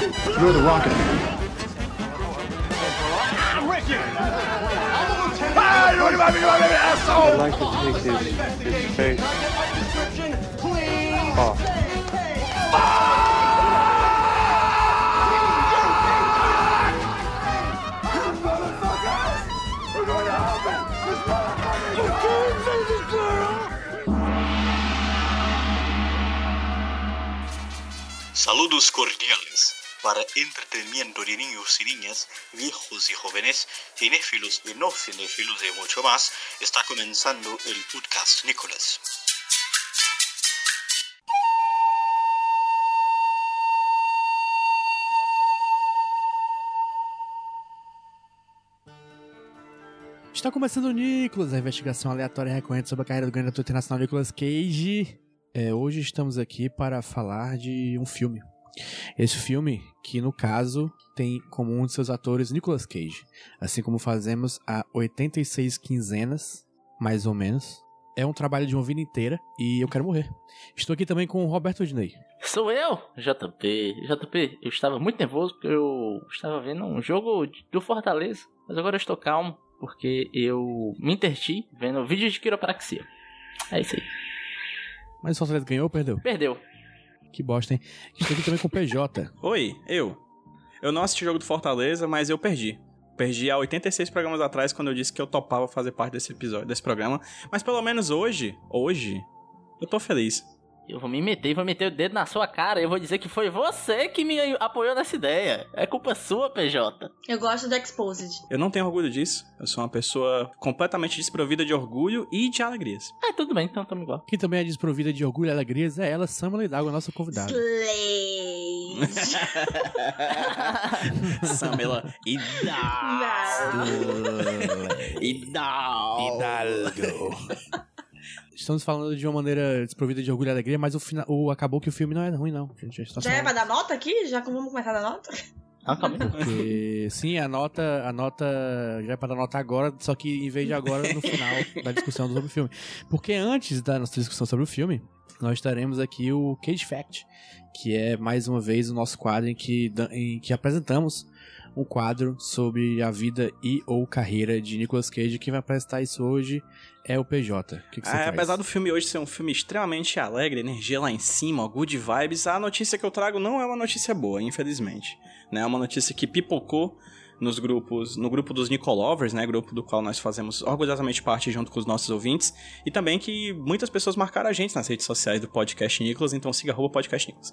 You're the Rocket Man. I'd like to take his, his face off. Saludos cordiales para entretenimiento de niños y niñas, viejos y jóvenes, cinéfilos y no cinéfilos y mucho más. Está comenzando el podcast Nicolás. Está começando o Nicolas, a investigação aleatória e recorrente sobre a carreira do grande ator internacional Nicolas Cage. É, hoje estamos aqui para falar de um filme. Esse filme, que no caso tem como um de seus atores Nicolas Cage, assim como fazemos há 86 quinzenas, mais ou menos. É um trabalho de uma vida inteira e eu quero morrer. Estou aqui também com o Roberto Diney. Sou eu, JP. JP, eu estava muito nervoso porque eu estava vendo um jogo do Fortaleza, mas agora eu estou calmo porque eu me interti vendo vídeo de quiropraxia. É isso aí. Mas o Fortaleza ganhou ou perdeu? Perdeu. Que bosta, hein? Estou aqui também com o PJ. Oi, eu. Eu não assisti o jogo do Fortaleza, mas eu perdi. Perdi há 86 programas atrás quando eu disse que eu topava fazer parte desse episódio, desse programa. Mas pelo menos hoje, hoje, eu tô feliz. Eu vou me meter, vou meter o dedo na sua cara. Eu vou dizer que foi você que me apoiou nessa ideia. É culpa sua, PJ. Eu gosto do Exposed. Eu não tenho orgulho disso. Eu sou uma pessoa completamente desprovida de orgulho e de alegrias. Ah, tudo bem, então tamo igual. Quem também é desprovida de orgulho e alegrias é ela, Samela Hidalgo, a nossa convidada. Samela Hidalgo. Hidalgo. Estamos falando de uma maneira desprovida de orgulho e alegria, mas o, final, o acabou que o filme não é ruim, não. Gente está Já é pra dar nota aqui? Já vamos começar a dar nota? Ah, calma aí. Porque, sim, a nota, a nota já é para dar nota agora, só que em vez de agora, no final da discussão sobre o filme. Porque antes da nossa discussão sobre o filme, nós teremos aqui o Cage Fact, que é mais uma vez o nosso quadro em que, em que apresentamos um quadro sobre a vida e ou carreira de Nicolas Cage. Quem vai apresentar isso hoje é o PJ. O que, que você Ah, traz? apesar do filme hoje ser um filme extremamente alegre, energia lá em cima, good vibes, a notícia que eu trago não é uma notícia boa, infelizmente. Né? É uma notícia que pipocou nos grupos, no grupo dos Nicolovers, né, grupo do qual nós fazemos orgulhosamente parte junto com os nossos ouvintes, e também que muitas pessoas marcaram a gente nas redes sociais do podcast Nicolas, então siga arroba podcast Nicolas.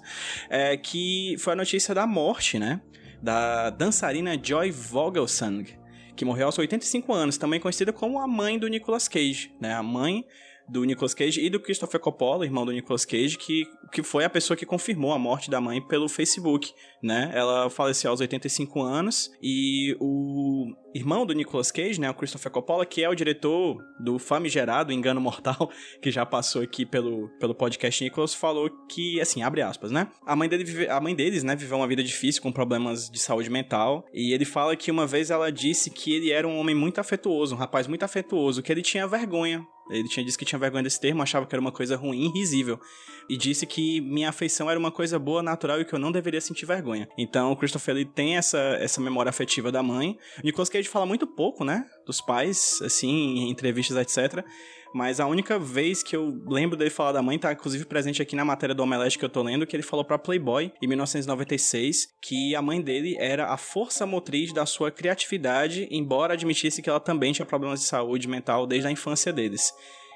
É, que foi a notícia da morte, né, da dançarina Joy Vogelsang, que morreu aos 85 anos, também conhecida como a mãe do Nicolas Cage, né? A mãe do Nicolas Cage e do Christopher Coppola, irmão do Nicolas Cage, que, que foi a pessoa que confirmou a morte da mãe pelo Facebook, né? Ela faleceu aos 85 anos e o irmão do Nicolas Cage, né, o Christopher Coppola, que é o diretor do famigerado Engano Mortal, que já passou aqui pelo, pelo podcast Nicolas, falou que, assim, abre aspas, né? A mãe, dele vive, a mãe deles, né, viveu uma vida difícil com problemas de saúde mental e ele fala que uma vez ela disse que ele era um homem muito afetuoso, um rapaz muito afetuoso, que ele tinha vergonha ele tinha dito que tinha vergonha desse termo, achava que era uma coisa ruim, risível. E disse que minha afeição era uma coisa boa, natural e que eu não deveria sentir vergonha. Então o Christopher ele tem essa, essa memória afetiva da mãe. O Nicolas Cage fala muito pouco, né? Dos pais, assim, em entrevistas, etc. Mas a única vez que eu lembro dele falar da mãe tá inclusive presente aqui na matéria do Omelete que eu tô lendo, que ele falou pra Playboy em 1996 que a mãe dele era a força motriz da sua criatividade, embora admitisse que ela também tinha problemas de saúde mental desde a infância deles.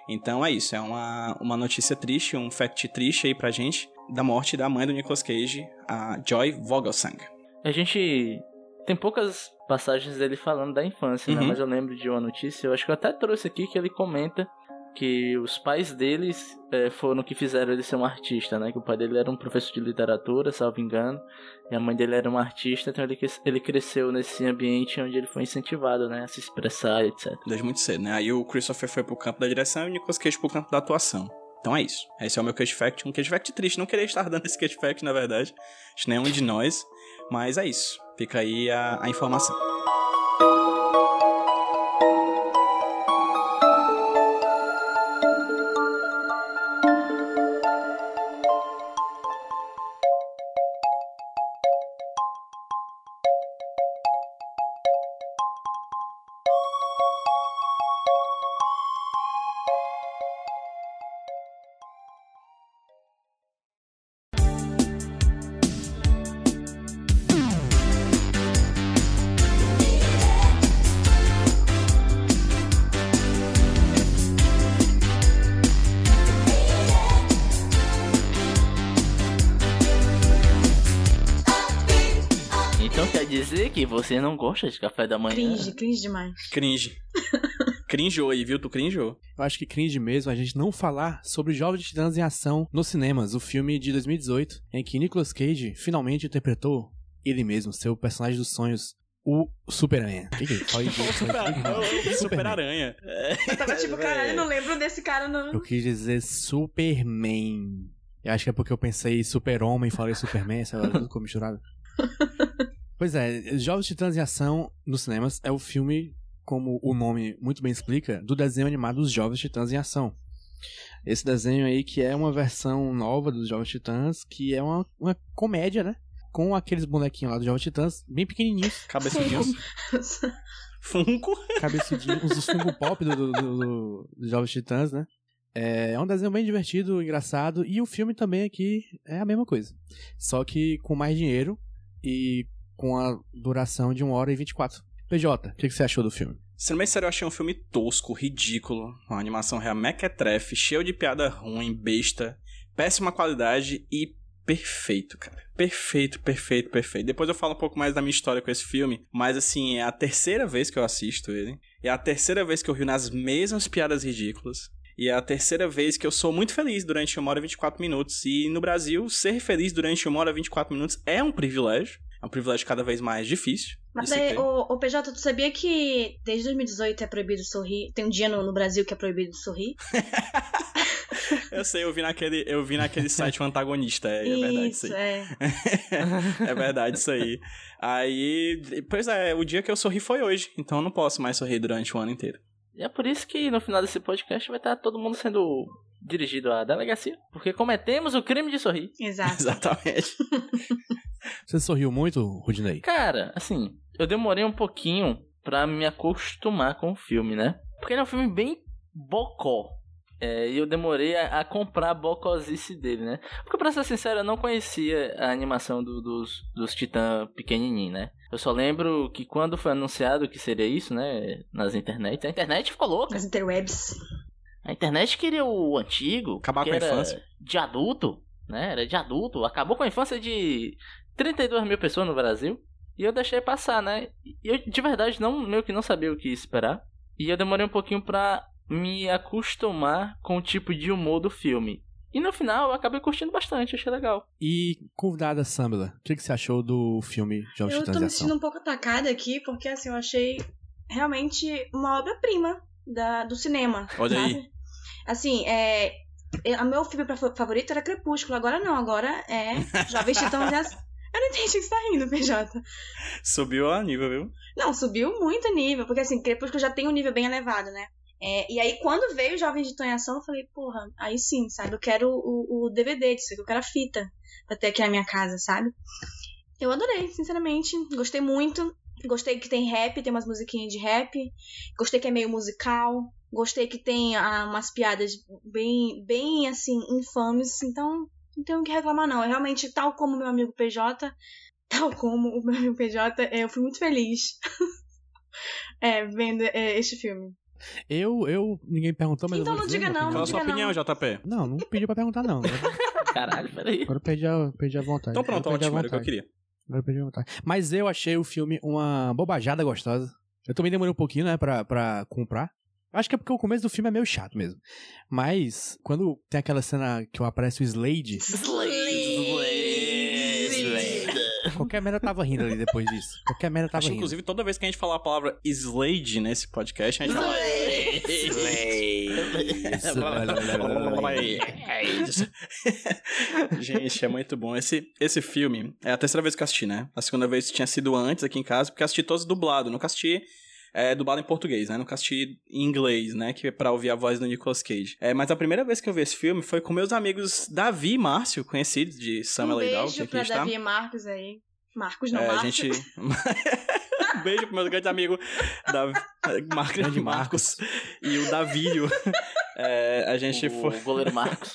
Então é isso, é uma, uma notícia triste, um fact triste aí pra gente, da morte da mãe do Nicolas Cage, a Joy Vogelsang. A gente tem poucas passagens dele falando da infância, né? Uhum. Mas eu lembro de uma notícia, eu acho que eu até trouxe aqui, que ele comenta que os pais deles eh, foram que fizeram ele ser um artista, né? Que o pai dele era um professor de literatura, salvo engano, e a mãe dele era uma artista, então ele, ele cresceu nesse ambiente onde ele foi incentivado, né? A se expressar, etc. Desde muito cedo, né? Aí o Christopher foi pro campo da direção e o Nicolas Cage pro campo da atuação. Então é isso. Esse é o meu Cage Fact. Um Cage Fact triste. Não queria estar dando esse Cage Fact, na verdade. Acho que nenhum de nós. Mas é isso. Fica aí a, a informação. Você não gosta de café da manhã? Cringe, cringe demais. Cringe. Cringeou aí, viu? Tu cringeou. Eu acho que cringe mesmo a gente não falar sobre Jovens Titãs em Ação nos cinemas, o filme de 2018, em que Nicolas Cage finalmente interpretou ele mesmo, seu personagem dos sonhos, o Super-Aranha. O que que? Super- Super-Aranha. Eu tava tipo, caralho, eu não lembro desse cara, não. Eu quis dizer Superman. Eu acho que é porque eu pensei Super-Homem e falei Superman, essa hora tudo ficou misturado. Pois é, Jovens Titãs em Ação nos cinemas é o filme, como o nome muito bem explica, do desenho animado dos Jovens Titãs em Ação. Esse desenho aí que é uma versão nova dos Jovens Titãs, que é uma, uma comédia, né? Com aqueles bonequinhos lá dos Jovens Titãs, bem pequenininhos, Cabeçudinhos. Funko. cabeçudinhos, dos Funko Pop do, do, do- do- dos Jovens Titãs, né? É, é um desenho bem divertido, engraçado, e o filme também aqui é a mesma coisa. Só que com mais dinheiro e com a duração de 1 hora e 24. PJ, o que, que você achou do filme? Bem sério, eu achei um filme tosco, ridículo. Uma animação real mequetrefe, cheio de piada ruim, besta, péssima qualidade e perfeito, cara. Perfeito, perfeito, perfeito. Depois eu falo um pouco mais da minha história com esse filme, mas assim, é a terceira vez que eu assisto ele. É a terceira vez que eu rio nas mesmas piadas ridículas. E é a terceira vez que eu sou muito feliz durante 1 hora e 24 minutos. E no Brasil, ser feliz durante 1 hora e 24 minutos é um privilégio. É um privilégio cada vez mais difícil. Mas daí, ô, ô, PJ, tu sabia que desde 2018 é proibido sorrir? Tem um dia no, no Brasil que é proibido sorrir? Eu sei, eu vi naquele, eu vi naquele site o antagonista, é, é verdade isso aí. é. é verdade isso aí. Aí, pois é, o dia que eu sorri foi hoje, então eu não posso mais sorrir durante o ano inteiro. E é por isso que no final desse podcast vai estar todo mundo sendo dirigido à delegacia. Porque cometemos o crime de sorrir. Exato. Exatamente. Você sorriu muito, Rudinei? Cara, assim, eu demorei um pouquinho pra me acostumar com o filme, né? Porque ele é um filme bem bocó. É, e eu demorei a, a comprar a bocosice dele, né? Porque, pra ser sincero, eu não conhecia a animação do- dos, dos Titã pequenininho, né? Eu só lembro que quando foi anunciado que seria isso, né? Nas internet, a internet ficou louca. Nas interwebs. A internet queria o antigo. Acabar com a infância. De adulto, né? Era de adulto. Acabou com a infância de 32 mil pessoas no Brasil. E eu deixei passar, né? E eu, de verdade, não, meio que não sabia o que esperar. E eu demorei um pouquinho pra me acostumar com o tipo de humor do filme. E no final eu acabei curtindo bastante, achei legal. E convidada Samela, o que, que você achou do filme Jovens Eu Titãs tô em me sentindo um pouco atacada aqui, porque assim, eu achei realmente uma obra-prima do cinema. Olha sabe? aí. Assim, é. O meu filme favorito era Crepúsculo, agora não, agora é Jovens Titãs. Eu não entendi o que você tá rindo, PJ. Subiu a nível, viu? Não, subiu muito o nível, porque assim, Crepúsculo já tem um nível bem elevado, né? É, e aí, quando veio Jovens de em Ação, eu falei, porra, aí sim, sabe? Eu quero o, o DVD disso aqui, eu quero a fita pra ter aqui na minha casa, sabe? Eu adorei, sinceramente, gostei muito. Gostei que tem rap, tem umas musiquinhas de rap. Gostei que é meio musical. Gostei que tem ah, umas piadas bem, bem, assim, infames. Então, não tenho o que reclamar, não. É realmente, tal como meu amigo PJ, tal como o meu amigo PJ, é, eu fui muito feliz é, vendo é, este filme. Eu, eu, ninguém perguntou, mas Então eu não dizer diga minha não, Qual a opinião. sua opinião, JP? Não, não pedi pra perguntar, não. Caralho, peraí. Agora eu perdi a, perdi a vontade. Então pronto, ótimo, era o que eu queria. Agora eu perdi a vontade. Mas eu achei o filme uma bobajada gostosa. Eu também demorei um pouquinho, né, pra, pra comprar. Acho que é porque o começo do filme é meio chato mesmo. Mas, quando tem aquela cena que aparece o Slade, qualquer merda tava rindo ali depois disso. Qualquer merda tava Acho rindo. inclusive, toda vez que a gente falar a palavra Slade nesse podcast, a gente fala. Gente, é muito bom. Esse, esse filme é a terceira vez que eu assisti, né? A segunda vez tinha sido antes aqui em casa, porque eu assisti todos dublado. Nunca assisti é, dublado em português, né? Nunca assisti em inglês, né? Que é pra ouvir a voz do Nicolas Cage. É, mas a primeira vez que eu vi esse filme foi com meus amigos Davi e Márcio, conhecidos de Um Samuel Dog, que beijo aqui pra está. Davi e Marcos aí. Marcos não, É, a Marcos. gente. um beijo pro meu grande amigo Davi... Mar... Grande Marcos e o Davílio. É, a gente o foi. goleiro Marcos.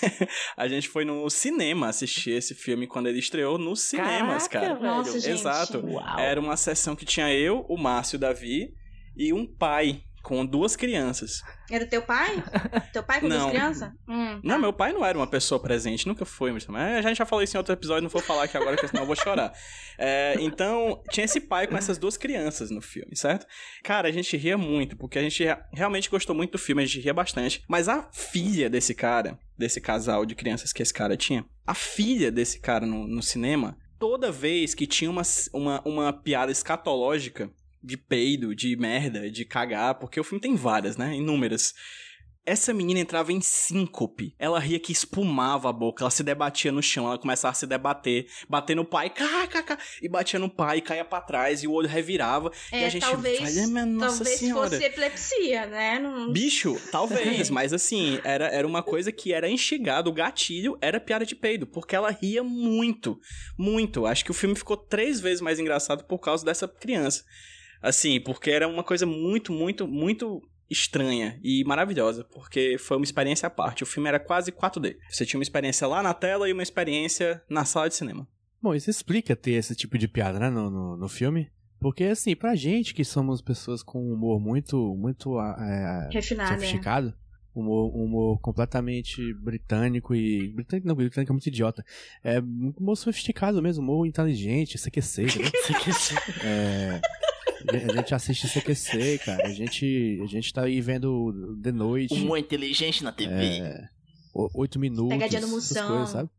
a gente foi no cinema assistir esse filme quando ele estreou nos cinemas, Caraca, cara. Nossa, gente. Exato. Era uma sessão que tinha eu, o Márcio, o Davi e um pai com duas crianças. Era teu pai? Teu pai com Não. duas crianças? Hum. Não, meu pai não era uma pessoa presente, nunca foi, mas mas a gente já falou isso em outro episódio, não vou falar aqui agora, porque senão eu vou chorar. É, então, tinha esse pai com essas duas crianças no filme, certo? Cara, a gente ria muito, porque a gente rea- realmente gostou muito do filme, a gente ria bastante. Mas a filha desse cara, desse casal de crianças que esse cara tinha, a filha desse cara no, no cinema, toda vez que tinha uma, uma, uma piada escatológica de peido, de merda, de cagar, porque o filme tem várias, né? Inúmeras. Essa menina entrava em síncope. Ela ria que espumava a boca, ela se debatia no chão, ela começava a se debater, bater no pai, cá, cá, cá, e batia no pai, caía pra trás, e o olho revirava. e É, a gente, talvez, "Olha, minha nossa talvez senhora. fosse epilepsia, né? Não... Bicho, talvez, mas assim, era, era uma coisa que era instigado, o gatilho era piada de peido, porque ela ria muito, muito. Acho que o filme ficou três vezes mais engraçado por causa dessa criança. Assim, porque era uma coisa muito, muito, muito estranha e maravilhosa, porque foi uma experiência à parte. O filme era quase 4D. Você tinha uma experiência lá na tela e uma experiência na sala de cinema. Bom, isso explica ter esse tipo de piada, né, no, no, no filme. Porque, assim, pra gente que somos pessoas com um humor muito, muito é, Refinada. sofisticado, humor, humor completamente britânico e... Britânico não, britânico é muito idiota. É um humor sofisticado mesmo, humor inteligente, CQC, entendeu? É, a gente assiste CQC, cara. A gente, a gente tá aí vendo de noite, Humor inteligente na TV. é, oito minutos, Pegadinha do essas Moção. coisas, sabe?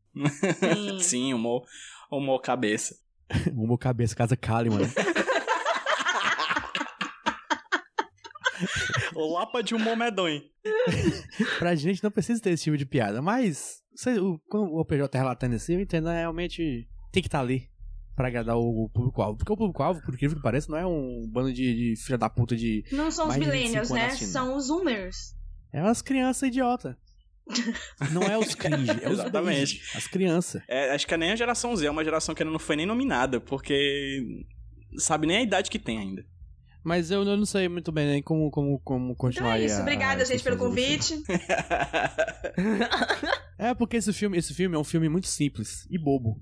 Sim. Sim, humor, humor cabeça. Humor cabeça, casa Kalimann, né? O Lapa de humor medonho. pra gente não precisa ter esse tipo de piada, mas sei, o, quando o OPJ tá relatando assim, eu entendo, é, realmente tem que estar ali pra agradar o, público-alvo. Porque o público-alvo, por incrível que pareça, não é um bando de, de filha da puta de. Não são os Mais de 25 millennials, né? São os zoomers. É umas crianças idiota. Não é os cringe, é os Exatamente. cringe, as crianças. É, acho que é nem a geração Z, é uma geração que ainda não foi nem nominada, porque sabe nem a idade que tem ainda. Mas eu, eu não sei muito bem nem como, como, como Então continuar é aí isso. a- Obrigada, a gente, pelo convite. É, porque esse filme, esse filme é um filme muito simples e bobo.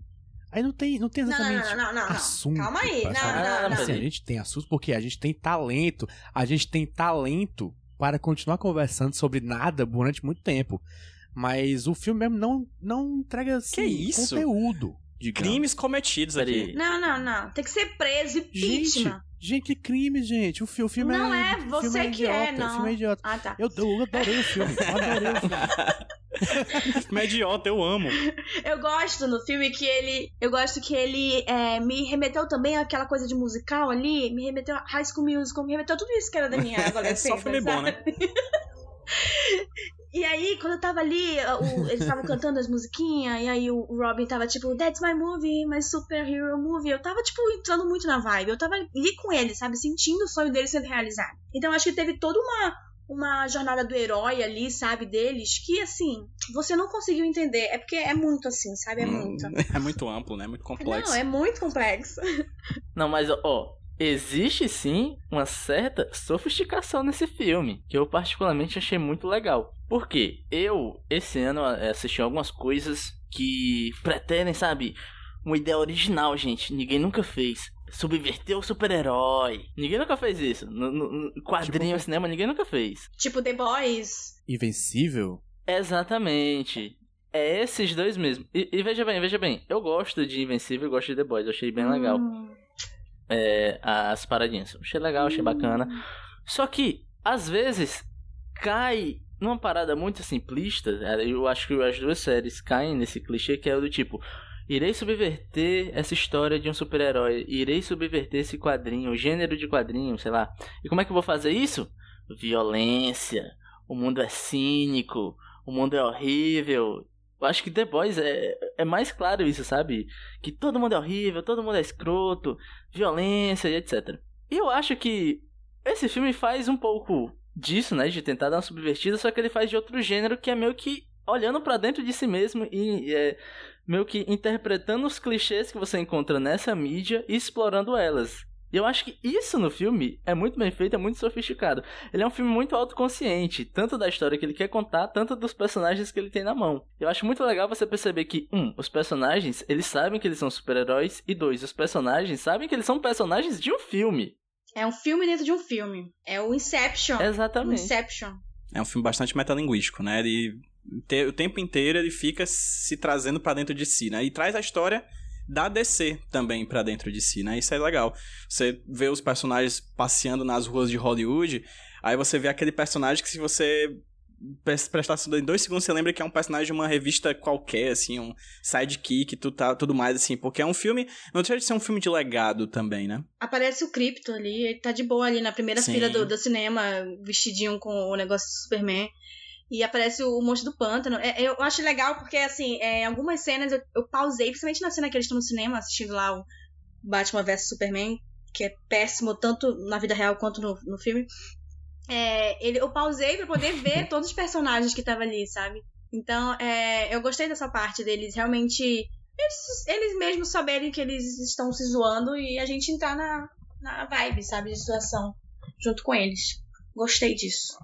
Aí não tem, não tem Não, não, exatamente não, não, não, não. assunto. Calma aí. Não, não, não. Assim, a gente tem assunto porque a gente tem talento. A gente tem talento para continuar conversando sobre nada durante muito tempo. Mas o filme mesmo não, não entrega assim, Que isso? conteúdo. digamos. Crimes cometidos. Peraí. Não, não, não. Tem que ser preso e Gente, vítima. gente, que crime, gente. O, fi- o filme Não é. é, o filme você que idiota, é, O não. filme é idiota. Ah, tá. Eu, eu adorei o filme. Eu adorei o filme. Filme é eu amo. Eu gosto no filme que ele. Eu gosto que ele é, me remeteu também àquela coisa de musical ali. Me remeteu a High School Musical, me remeteu a tudo isso que era da minha adolescência. Só filme bom, né? sabe? E aí, quando eu tava ali, o- eles estavam cantando as musiquinhas, e aí o Robin tava tipo, That's my movie, my superhero movie. Eu tava, tipo, entrando muito na vibe. Eu tava ali com ele, sabe? Sentindo o sonho dele sendo realizado. Então acho que teve toda uma, uma jornada do herói ali, sabe? Deles, que assim, você não conseguiu entender. É porque é muito assim, sabe? É muito. É muito amplo, né? Muito complexo. Não, é muito complexo. Não, mas ó, existe sim uma certa sofisticação nesse filme, que eu particularmente achei muito legal. Porque eu, esse ano, assisti algumas coisas que pretendem, sabe, uma ideia original, gente. Ninguém nunca fez. Subverter o super-herói. Ninguém nunca fez isso. No, no- no quadrinho, Tipo- cinema, ninguém nunca fez. tipo The Boys. Invencível? Exatamente. É esses dois mesmo. E, e veja bem, veja bem. Eu gosto de Invencível e gosto de The Boys. Eu achei bem legal. Hum. é, as paradinhas. Eu Achei legal, achei bacana. Só que, às vezes, cai numa parada muito simplista. é, Eu acho que as duas séries caem nesse clichê que é o do tipo. Irei subverter essa história de um super-herói. Irei subverter esse quadrinho, o gênero de quadrinho, sei lá. E como é que eu vou fazer isso? Violência. O mundo é cínico. O mundo é horrível. Eu acho que The Boys é, é mais claro isso, sabe? Que todo mundo é horrível, todo mundo é escroto, violência e etc. E eu acho que esse filme faz um pouco disso, né? De tentar dar uma subvertida, só que ele faz de outro gênero que é meio que olhando pra dentro de si mesmo e é, meio que interpretando os clichês que você encontra nessa mídia e explorando elas. E eu acho que isso no filme é muito bem feito, é muito sofisticado. Ele é um filme muito autoconsciente, tanto da história que ele quer contar, tanto dos personagens que ele tem na mão. Eu acho muito legal você perceber que, um, os personagens, eles sabem que eles são super-heróis, e dois, os personagens sabem que eles são personagens de um filme. É um filme dentro de um filme. É o Inception. Exatamente. Inception. É um filme bastante metalinguístico, né? Ele o tempo inteiro ele fica se trazendo pra dentro de si, né? E traz a história da DC também pra dentro de si, né? Isso é legal. Você vê os personagens passeando nas ruas de Hollywood, aí você vê aquele personagem que se você pres- prestar atenção em dois segundos, você lembra que é um personagem de uma revista qualquer, assim, um sidekick, tu tá, tudo mais, assim, porque é um filme, não deixa de ser um filme de legado também, né? Aparece o Krypto ali, ele tá de boa ali na primeira Sim. fila do, do cinema, vestidinho com o negócio do Superman. E aparece o monstro do pântano. É, eu acho legal porque, assim, é, em algumas cenas eu, eu pausei, principalmente na cena que eles estão no cinema, assistindo lá o Batman vs Superman, que é péssimo tanto na vida real quanto no, no filme. É, ele, eu pausei pra poder ver todos os personagens que estavam ali, sabe? Então, é, eu gostei dessa parte deles realmente. Eles, eles mesmos saberem que eles estão se zoando e a gente entrar na, na vibe, sabe? De situação junto com eles. Gostei disso.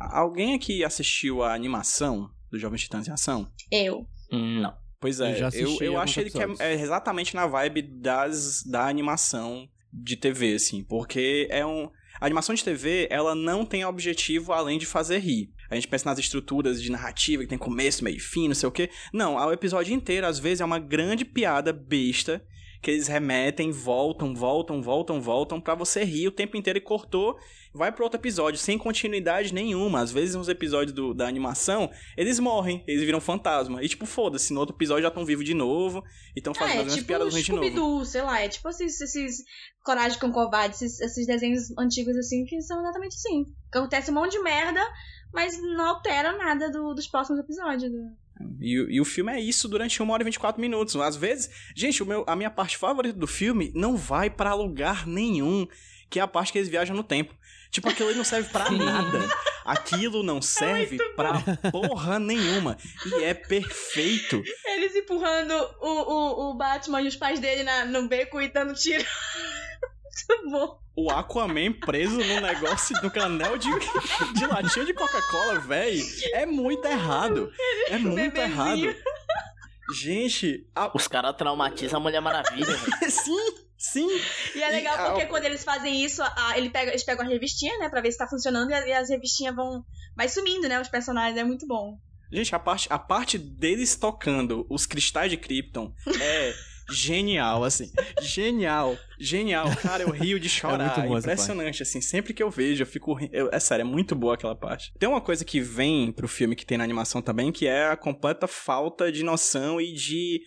Alguém aqui assistiu a animação do Jovens Titãs em Ação? Eu. Não. Pois Eu é, já eu, assisti eu, alguns acho ele que é, é exatamente na vibe das, da animação de TV, assim, porque é um. A animação de TV, ela não tem objetivo além de fazer rir. A gente pensa nas estruturas de narrativa, que tem começo, meio e fim, não sei o quê. Não, o episódio inteiro, às vezes, é uma grande piada besta que eles remetem, voltam, voltam, voltam, voltam, pra você rir o tempo inteiro e cortou, vai pro outro episódio, sem continuidade nenhuma. Às vezes, nos episódios do- da animação, eles morrem, eles viram fantasma. E tipo, foda-se, no outro episódio já estão vivos de novo, e estão fazendo é, as tipo piadas de novo. Sei lá. É tipo esses, esses Coragem com Covarde, esses, esses desenhos antigos assim, que são exatamente assim. Acontece um monte de merda, mas não altera nada do- dos próximos episódios. né? E, o- e o filme é isso durante 1 hora e 24 minutos. Às vezes, gente, o meu, a minha parte favorita do filme não vai pra lugar nenhum, que é a parte que eles viajam no tempo. Tipo, aquilo ali não serve pra nada. Aquilo não serve pra porra nenhuma. E é perfeito. Eles empurrando o, o, o Batman e os pais dele na, no beco e dando tiro. Muito bom. O Aquaman preso no negócio, no canal de, de latinha de Coca-Cola, véi. É muito errado. É muito Bebezinho. errado. Gente, a- Os caras traumatizam a Mulher Maravilha, velho. sim, sim. E é legal E, porque o- quando eles fazem isso, a- ele pega, eles pegam as revistinhas, né, pra ver se tá funcionando e, a- e as revistinhas vão. Vai sumindo, né? Os personagens, é muito bom. Gente, a parte, a parte deles tocando os cristais de Krypton é genial, assim. Genial, genial. Cara, eu rio de chorar. muito boa essa impressionante, assim. Sempre que eu vejo, eu fico. eu- é sério, é muito boa aquela parte. Tem uma coisa que vem pro filme que tem na animação também, que é a completa falta de noção e de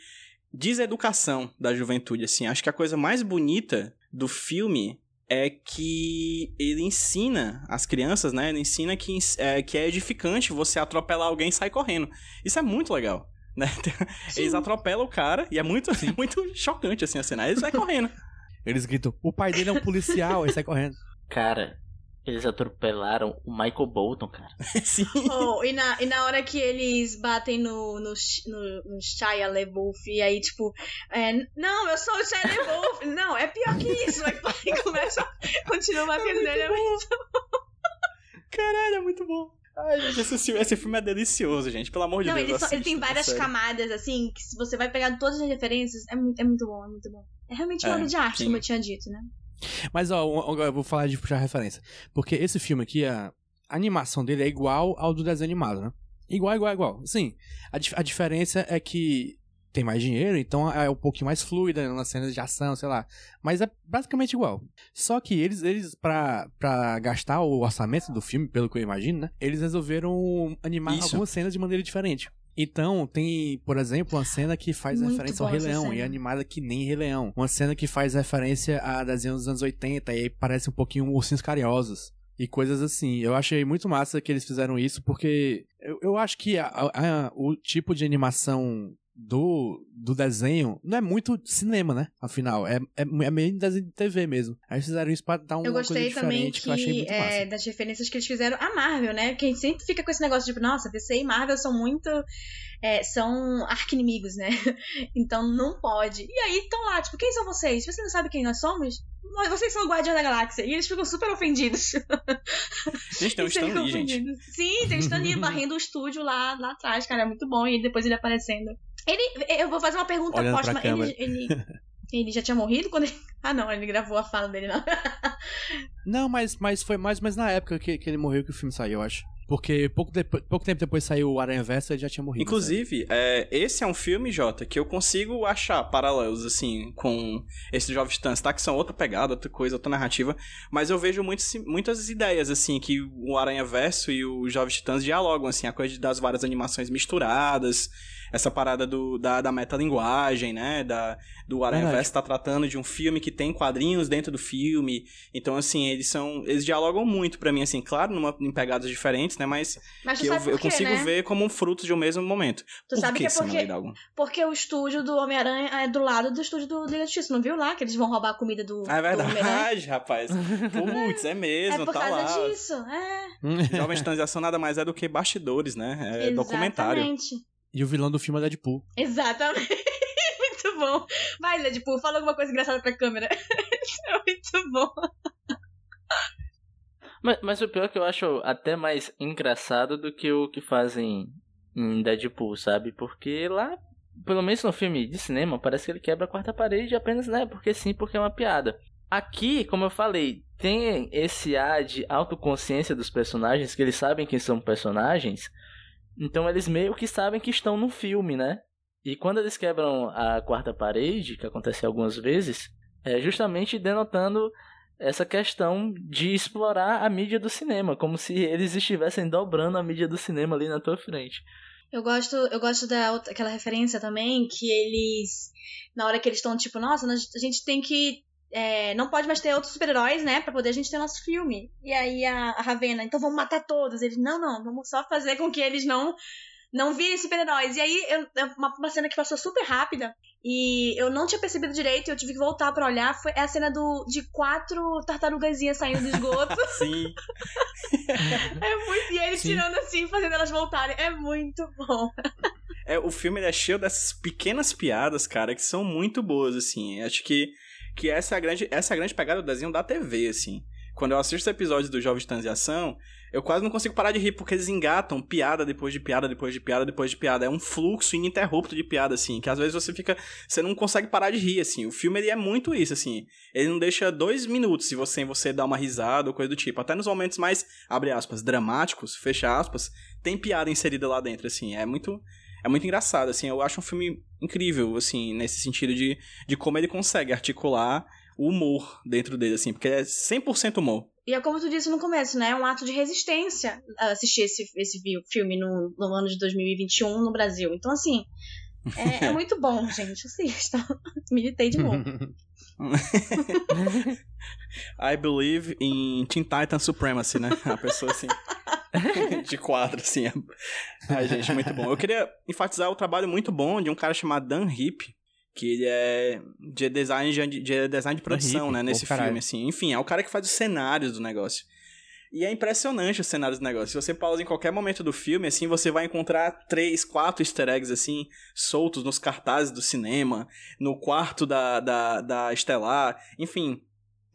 deseducação da juventude, assim. Acho que a coisa mais bonita do filme é que ele ensina as crianças, né? Ele ensina que é, que é edificante você atropelar alguém e sair correndo. Isso é muito legal. Né? Eles atropelam o cara e é muito, é muito chocante assim a cena. Aí Ele sai correndo. Eles gritam, o pai dele é um policial, aí sai correndo. Cara, eles atropelaram o Michael Bolton, cara. Sim. Oh, e, na, e na hora que eles batem no, no, no, no Shia LaBeouf, e aí, tipo, é, não, eu sou o Shia LaBeouf. não, é pior que isso. Aí pai, começa, continua batendo nele. é muito- Caralho, é muito bom. Ai, gente, esse, filme- esse filme é delicioso, gente. Pelo amor de Não, Deus. ele, só- ele assistam, tem várias sério. camadas, assim, que se você vai pegar todas as referências, é, é muito bom, é muito bom. É realmente uma É, obra de arte, sim. como eu tinha dito, né? Mas, ó, eu vou falar de puxar referência. Porque esse filme aqui, a a animação dele é igual ao do desenho animado, né? Igual, igual, igual. Sim, a, dif- a diferença é que tem mais dinheiro, então é um pouquinho mais fluida nas cenas de ação, sei lá. Mas é basicamente igual. Só que eles, eles pra, pra gastar o orçamento do filme, pelo que eu imagino, né? Eles resolveram animar Isso. algumas cenas de maneira diferente. Então, tem, por exemplo, uma cena que faz Muito referência ao Rei Leão e é cena. animada que nem Rei Leão. Uma cena que faz referência a desenhos dos anos 80 e aí parece um pouquinho Ursinhos Carinhosos. E coisas assim. Eu achei muito massa que eles fizeram isso, porque eu, eu acho que a- a- a- o tipo de animação do, do desenho não é muito cinema, né? Afinal, é, é, é meio desenho de TV mesmo. Aí eles fizeram isso pra dar uma Eu coisa diferente também que, que, eu achei muito massa. é, das referências que eles fizeram a Marvel, né? Que a gente sempre fica com esse negócio de, tipo, nossa, DC e Marvel são muito. É, são arquinimigos, né? Então não pode. E aí estão lá, tipo, quem são vocês? Você não sabe quem nós somos? Vocês são o Guardião da Galáxia. E eles ficam super ofendidos. Um Eles Stan ficam Lee, gente. Sim, tem o Stan Lee varrendo o estúdio lá, lá atrás, cara. É muito bom. E depois ele aparecendo. Ele, eu vou fazer uma pergunta Olhando póstuma. Ele, ele, Ele já tinha morrido quando ele... Ah, não, ele gravou a fala dele, não. Não, mas, mas foi mais menos na época que, que ele morreu que o filme saiu, eu acho. Porque pouco, depo- pouco tempo depois saiu o Aranha Verso e já tinha morrido. Inclusive, é, esse é um filme, Jota, que eu consigo achar paralelos, assim, com esse Jovem Titãs, tá? Que são outra pegada, outra coisa, outra narrativa. Mas eu vejo muito, muitas ideias, assim, que o Aranha Verso e o Jovem Titãs dialogam, assim, a coisa das várias animações misturadas, essa parada do, da, da metalinguagem, né? Da, do Aranha Verdade. Verso tá tratando de um filme que tem quadrinhos dentro do filme. Então, assim, eles são. Eles dialogam muito pra mim, assim, claro, numa, em pegadas diferentes, né? Mas Mas que eu, eu quê, consigo né? ver como um fruto de um mesmo momento. Tu Por sabe que é porque, porque o estúdio do Homem-Aranha é do lado do estúdio do Liga Justiça. Não viu lá que eles vão roubar a comida do, Ah, é do Homem-Aranha? verdade, rapaz. Putz, é mesmo, É por tá causa lá. disso, é. Jovem de Transição nada mais é do que bastidores, né? É documentário. Exatamente. E o vilão do filme é Deadpool. Exatamente. muito bom. Vai, Deadpool, fala alguma coisa engraçada pra câmera. Isso é muito bom. Mas, mas o pior é que eu acho até mais engraçado do que o que fazem em Deadpool, sabe? Porque lá, pelo menos no filme de cinema, parece que ele quebra a quarta parede apenas, né? Porque sim, porque é uma piada. Aqui, como eu falei, tem esse ar de autoconsciência dos personagens, que eles sabem que são personagens, então eles meio que sabem que estão no filme, né? E quando eles quebram a quarta parede, que acontece algumas vezes, é justamente denotando essa questão de explorar a mídia do cinema, como se eles estivessem dobrando a mídia do cinema ali na tua frente. Eu gosto, eu gosto da outra- aquela referência também que eles na hora que eles estão tipo, nossa, a gente tem que é, não pode mais ter outros super-heróis, né, Pra poder a gente ter nosso filme. E aí a, a Ravena, então vamos matar todos. Eles, não, não, vamos só fazer com que eles não não virem super-heróis. E aí eu- uma, uma cena que passou super rápida e eu não tinha percebido direito, eu tive que voltar pra olhar, foi é a cena do de quatro tartarugazinhas saindo do esgoto. Sim. é muito, e ele Sim. tirando assim, fazendo elas voltarem. É muito bom. É, o filme é cheio dessas pequenas piadas, cara, que são muito boas, assim. Acho que, que essa, é a grande, essa é a grande pegada do desenho da TV, assim. Quando eu assisto episódios do Jovens de Transição, eu quase não consigo parar de rir, porque eles engatam piada depois de piada, depois de piada, depois de piada. É um fluxo ininterrupto de piada, assim, que às vezes você fica. Você não consegue parar de rir, assim. O filme ele é muito isso, assim. Ele não deixa dois minutos se você, você dar uma risada ou coisa do tipo. Até nos momentos mais, abre aspas, dramáticos, fecha aspas, tem piada inserida lá dentro, assim. É muito. É muito engraçado, assim. Eu acho um filme incrível, assim, nesse sentido de, de como ele consegue articular o humor dentro dele, assim, porque é 100% humor. E é como tu disse no começo, né? É um ato de resistência assistir esse, esse filme no, no ano de 2021 no Brasil. Então, assim, é, é muito bom, gente. Assistam. Militei de novo. I believe in Teen Titan Supremacy, né? A pessoa assim. de quadro, assim. Ai, gente, muito bom. Eu queria enfatizar o trabalho muito bom de um cara chamado Dan Hip, que ele é de design de, de design de produção, Hip, né, nesse caralho. filme, assim. Enfim, é o cara que faz os cenários do negócio. E é impressionante os cenários do negócio. Se você pausa em qualquer momento do filme, assim, você vai encontrar três, quatro easter eggs, assim, soltos nos cartazes do cinema, no quarto da, da, da Estelar. Enfim,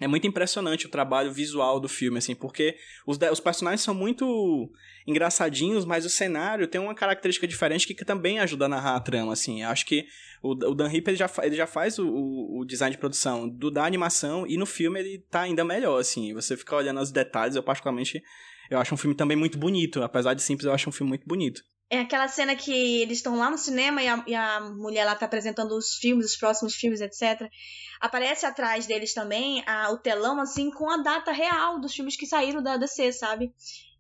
é muito impressionante o trabalho visual do filme, assim, porque os, os personagens são muito engraçadinhos, mas o cenário tem uma característica diferente que, que também ajuda a narrar a trama, assim. Eu acho que o, o Dan Hip, ele já, ele já faz o, o, o design de produção do, da animação e no filme ele tá ainda melhor, assim. Você fica olhando os detalhes, eu particularmente, eu acho um filme também muito bonito. Apesar de simples, eu acho um filme muito bonito. É aquela cena que eles estão lá no cinema e a, e a mulher lá tá apresentando os filmes, os próximos filmes, etc. Aparece atrás deles também a- o telão, assim, com a data real dos filmes que saíram da DC, sabe?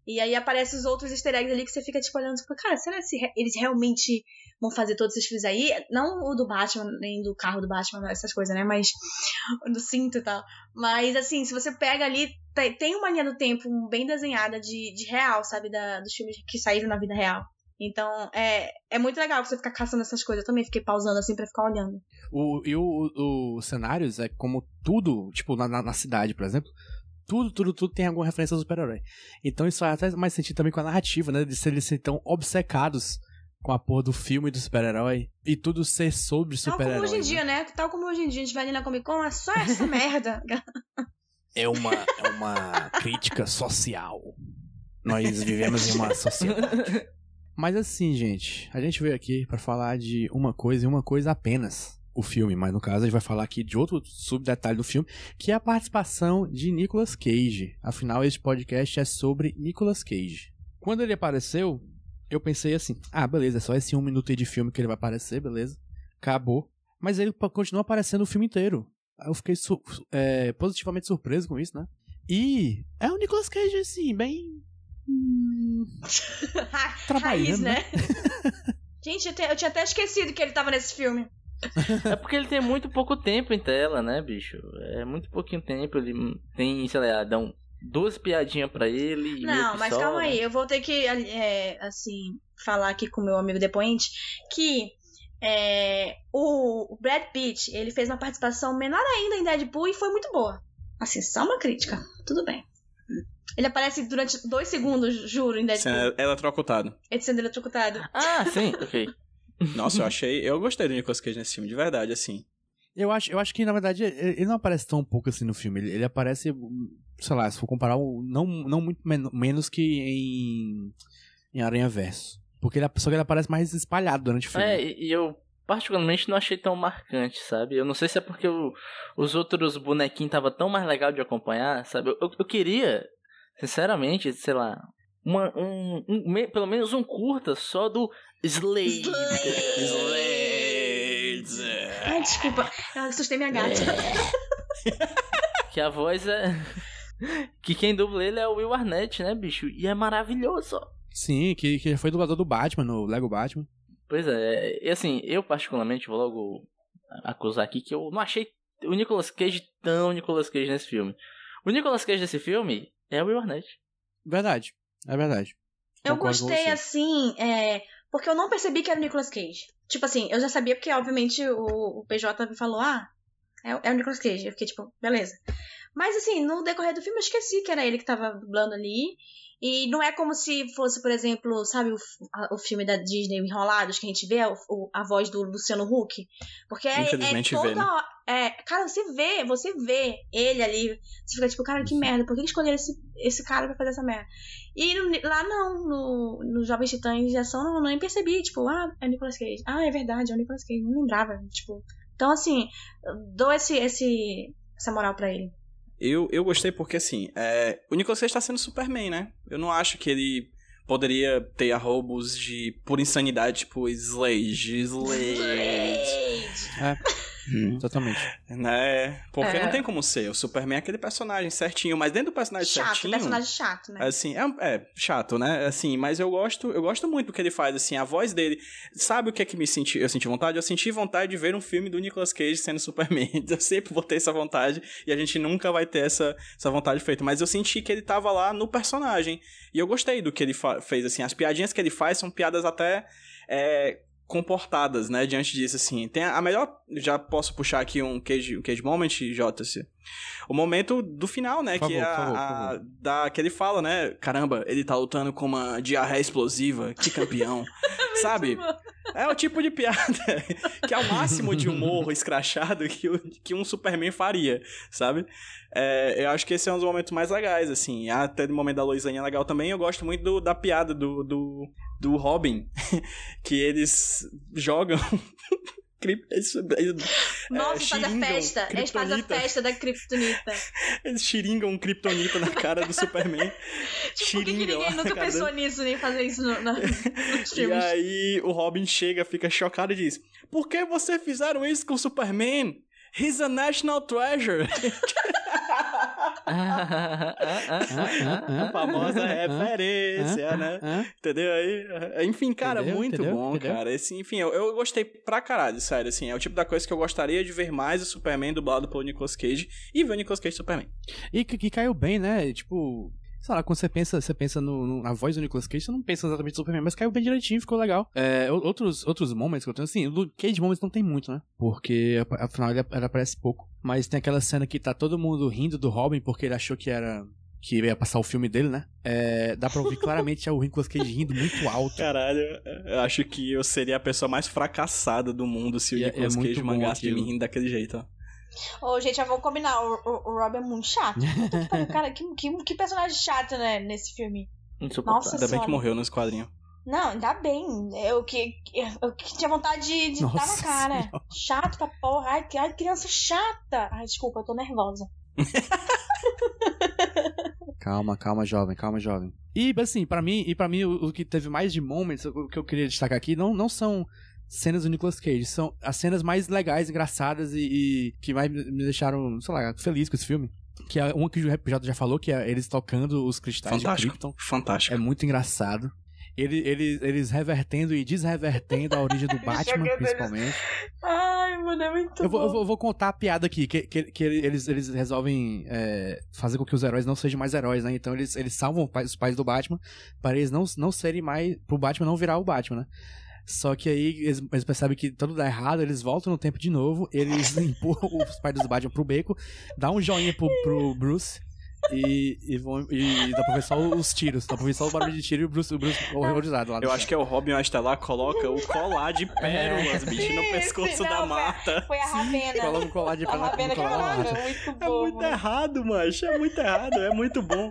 E aí aparece os outros easter eggs ali que você fica, tipo, olhando, tipo, cara, será que eles realmente vão fazer todos esses filmes aí? Não o do Batman, nem do carro do Batman, essas coisas, né? Mas do cinto e tal. Mas, assim, se você pega ali, te- tem uma linha do tempo bem desenhada de, de real, sabe? Da, dos filmes que saíram na vida real. Então, é, é muito legal você ficar caçando essas coisas. Eu também fiquei pausando assim pra ficar olhando. O, e os cenários é como tudo, tipo, na, na, cidade, por exemplo. Tudo, tudo, tudo tem alguma referência ao super-herói. Então isso faz até mais sentido também com a narrativa, né? De ser eles serem tão obcecados com a porra do filme do super-herói. E tudo ser sobre Tal como super-herói. hoje em né? dia, né? Tal como hoje em dia a gente vai ali na Comic Con, é só essa merda. É uma, é uma crítica social. Nós vivemos em uma sociedade. Mas assim, gente, a gente veio aqui pra falar de uma coisa e uma coisa apenas. o filme, mas no caso a gente vai falar aqui de outro subdetalhe do filme, que é a participação de Nicolas Cage. Afinal, este podcast é sobre Nicolas Cage. Quando ele apareceu, eu pensei assim: ah, beleza, é só esse um minuto aí de filme que ele vai aparecer, beleza? Acabou. Mas ele continua aparecendo o filme inteiro. Aí Eu fiquei su- é, positivamente surpreso com isso, né? E é o Nicolas Cage, assim, bem. hum, Trabalhando, Raiz, né? Gente, eu, te- eu tinha até esquecido que ele tava nesse filme. É porque ele tem muito pouco tempo em tela, né, bicho? É muito pouquinho tempo. Ele tem, sei lá, dão duas piadinhas pra ele. e meio Não, mas só, calma né? aí, eu vou ter que, é, assim, falar aqui com o meu amigo depoente que é, o o Brad Pitt, ele fez uma participação menor ainda em Deadpool e foi muito boa. Assim, só uma crítica. Tudo bem. Ele aparece durante dois segundos, juro, em Deadpool. Sendo eletrocutado. Ele sendo eletrocutado. Ah, sim, ok. Nossa, eu achei. Eu gostei do Nicolas Cage nesse filme, de verdade, assim. Eu acho, eu acho que, na verdade, ele não aparece tão pouco assim no filme. Ele, ele aparece, sei lá, se for comparar, o- não, não muito men- menos que em, em Aranha Verso. Porque ele, só que ele aparece mais espalhado durante o filme. É, e eu particularmente não achei tão marcante, sabe? Eu não sei se é porque o- os outros bonequinhos tava tão mais legal de acompanhar, sabe? Eu, eu- queria, sinceramente, sei lá, uma, um, um- me- pelo menos um curta só do Slade. Slade. Ai, desculpa. Eu assustei minha gata. Que a voz é. que quem dubla ele é o Will Arnett, né, bicho? E é maravilhoso. Sim, que, que foi dublador do Batman, no Lego Batman. Pois é, e assim, eu particularmente vou logo acusar aqui que eu não achei o Nicolas Cage tão Nicolas Cage nesse filme. O Nicolas Cage desse filme é o Will Arnett. Verdade, é verdade. Eu Concordo gostei assim, é, porque eu não percebi que era o Nicolas Cage. Tipo assim, eu já sabia porque, obviamente, o, o PJ me falou, ah, é, é o Nicolas Cage. Eu fiquei tipo, beleza. Mas assim, no decorrer do filme eu esqueci que era ele que tava dublando ali. E não é como se fosse, por exemplo, sabe o, a- o filme da Disney Enrolados, que a gente vê o- o- a voz do Luciano Huck? Porque é, Infelizmente é toda vê, né? é, cara, você vê, você vê ele ali, você fica tipo, cara, que merda, por que escolheram esse, esse cara pra fazer essa merda? E lá não, no, no Jovens Titãs de Ação, não, nem percebi, tipo, ah, é o Nicolas Cage. Ah, é verdade, é o Nicolas Cage, não lembrava, tipo. Então, assim, dou esse, esse, essa moral pra ele. Eu, eu gostei porque, assim, é, o Nicolas Cage tá sendo Superman, né? Eu não acho que ele poderia ter arrobos de por insanidade, tipo Slade, Slade, Totalmente. né? Porque É. não tem como ser. O Superman é aquele personagem certinho, mas dentro do personagem Chato, certinho... personagem chato, né? Assim, é, é chato, né? Assim, mas eu gosto, eu gosto muito do que ele faz, assim, a voz dele. Sabe o que é que me senti, eu senti vontade? Eu senti vontade de ver um filme do Nicolas Cage sendo Superman. Eu sempre vou ter essa vontade e a gente nunca vai ter essa, essa vontade feita. Mas eu senti que ele tava lá no personagem. E eu gostei do que ele fez, assim. As piadinhas que ele faz são piadas até. é, comportadas, né, diante disso, assim. Tem a a melhor, já posso puxar aqui um cage, um cage moment, Jota-se. O momento do final, né, Por que favor, é a, favor, a- da, que ele fala, né, caramba, ele tá lutando com uma diarreia explosiva, que campeão, sabe? É o tipo de piada que é o máximo de humor escrachado que, o- que um Superman faria, sabe? É, eu acho que esse é um dos momentos mais legais, assim. Até do momento da Loisaninha é legal também. Eu gosto muito do- da piada do, do, do Robin, que eles jogam. eles- eles- Nossa, é, faz a festa. Eles fazem a festa da Kryptonita. Eles xiringam um Kryptonita na cara do Superman. Tipo, por que, que ninguém nunca pensou nisso, nem fazer isso no, na- nos E filmes? aí o Robin chega, fica chocado e diz: Por que você fizeram isso com o Superman? He's a national treasure. A famosa referência, né? Entendeu aí? Enfim, cara, Entendeu? muito Entendeu? bom, Entendeu? cara. Esse, enfim, eu, eu gostei pra caralho, sério, assim. É o tipo da coisa que eu gostaria de ver mais o Superman dublado pelo Nicolas Cage e ver o Nicolas Cage Superman. E que caiu bem, né? Tipo, sei lá, quando você pensa, você pensa no, no- na voz do Nicolas Cage, você não pensa exatamente no Superman, mas caiu bem direitinho, ficou legal. É, outros, outros momentos que eu tenho, assim, o Cage Moments não tem muito, né? Porque afinal ele, ele aparece pouco. Mas tem aquela cena que tá todo mundo rindo do Robin porque ele achou que era. Que ia passar o filme dele, né? É, dá pra ouvir claramente o Nicolas Cage rindo muito alto. Caralho, eu acho que eu seria a pessoa mais fracassada do mundo se o E é- Nicolas é Cage mangasse de mim rindo daquele jeito, ó. Ô, gente, já vou combinar. O, o, o Rob é muito chato. Cara, que, que, que personagem chato, né, nesse filme. Nossa Ainda bem que Senhora. morreu nos quadrinhos. Não, ainda bem. Eu que, eu que tinha vontade de, de dar na cara. Senhora. Chato pra porra. Ai, que- ai, criança chata. Ai, desculpa, eu tô nervosa. Calma, calma, jovem, calma, jovem. E assim, pra mim, e para mim o, o que teve mais de moments, o que eu queria destacar aqui, não, não são cenas do Nicolas Cage, são as cenas mais legais, engraçadas e, e que mais me deixaram, sei lá, feliz com esse filme. Que é uma que o Rap já falou, que é eles tocando os cristais de Fantástico. Krypton. Fantástico. É muito engraçado. Ele, eles, eles revertendo e desrevertendo a origem do Batman, principalmente. Ai, mano, é muito Eu vou, bom. eu vou- eu vou contar a piada aqui, que, que, que eles, eles resolvem é, fazer com que os heróis não sejam mais heróis, né? Então eles, eles salvam os pais- os pais do Batman para eles não, não serem mais. pro Batman não virar o Batman, né? Só que aí eles, eles percebem que tudo dá errado, eles voltam no tempo de novo, eles empurram os pais do Batman pro beco, dá um joinha pro, pro Bruce. E, e, vão, e dá pra ver só os tiros, dá pra ver só o barulho de tiro e o Bruce, o Bruce horrorizado lá no Eu acho que é o Robin Estelar coloca o colar de pérolas, bicho, no Isso, pescoço não, da foi- Marta. Foi a Ravena. Coloca um colar de Ravena que colar falava, Marta. muito É bom. muito errado, macho. É muito errado. É muito bom.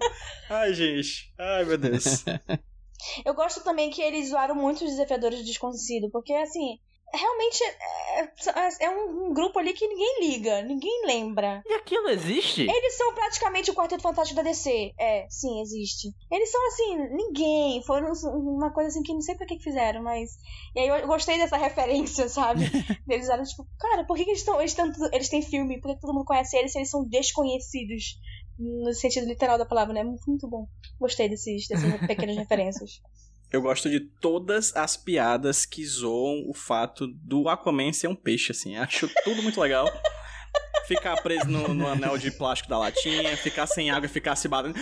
Ai, gente. Ai, meu Deus. Eu gosto também que eles zoaram muito os desafiadores do desconhecido, porque assim, realmente é, é um, um grupo ali que ninguém liga, ninguém lembra. E aquilo existe? Eles são praticamente o Quarteto Fantástico da DC. É, sim, existe. Eles são assim, ninguém. Foram uma coisa assim que não sei pra que que fizeram, mas. E aí eu gostei dessa referência, sabe? Eles eram tipo, cara, por que, que eles estão. Eles, tão- eles têm filme? Por que todo mundo conhece eles se eles são desconhecidos? No sentido literal da palavra, né? Muito, muito bom. Gostei desses, dessas pequenas referências. Eu gosto de todas as piadas que zoam o fato do Aquaman ser um peixe, assim. Acho tudo muito legal. Ficar preso no, no anel de plástico da latinha, ficar sem água e ficar se batendo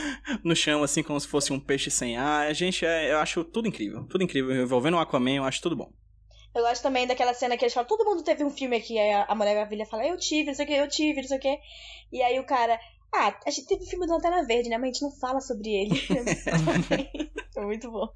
no chão, assim, como se fosse um peixe sem ar. Gente, é- eu acho tudo incrível. Tudo incrível. Envolvendo o Aquaman, eu acho tudo bom. Eu gosto também daquela cena que eles falam, todo mundo teve um filme aqui, aí a a Mulher Maravilha fala, eu tive, não sei o que, eu tive, não sei o que. E aí o cara, ah, a gente teve filme do Lanterna Verde, né? Mas a gente não fala sobre ele. Foi muito bom.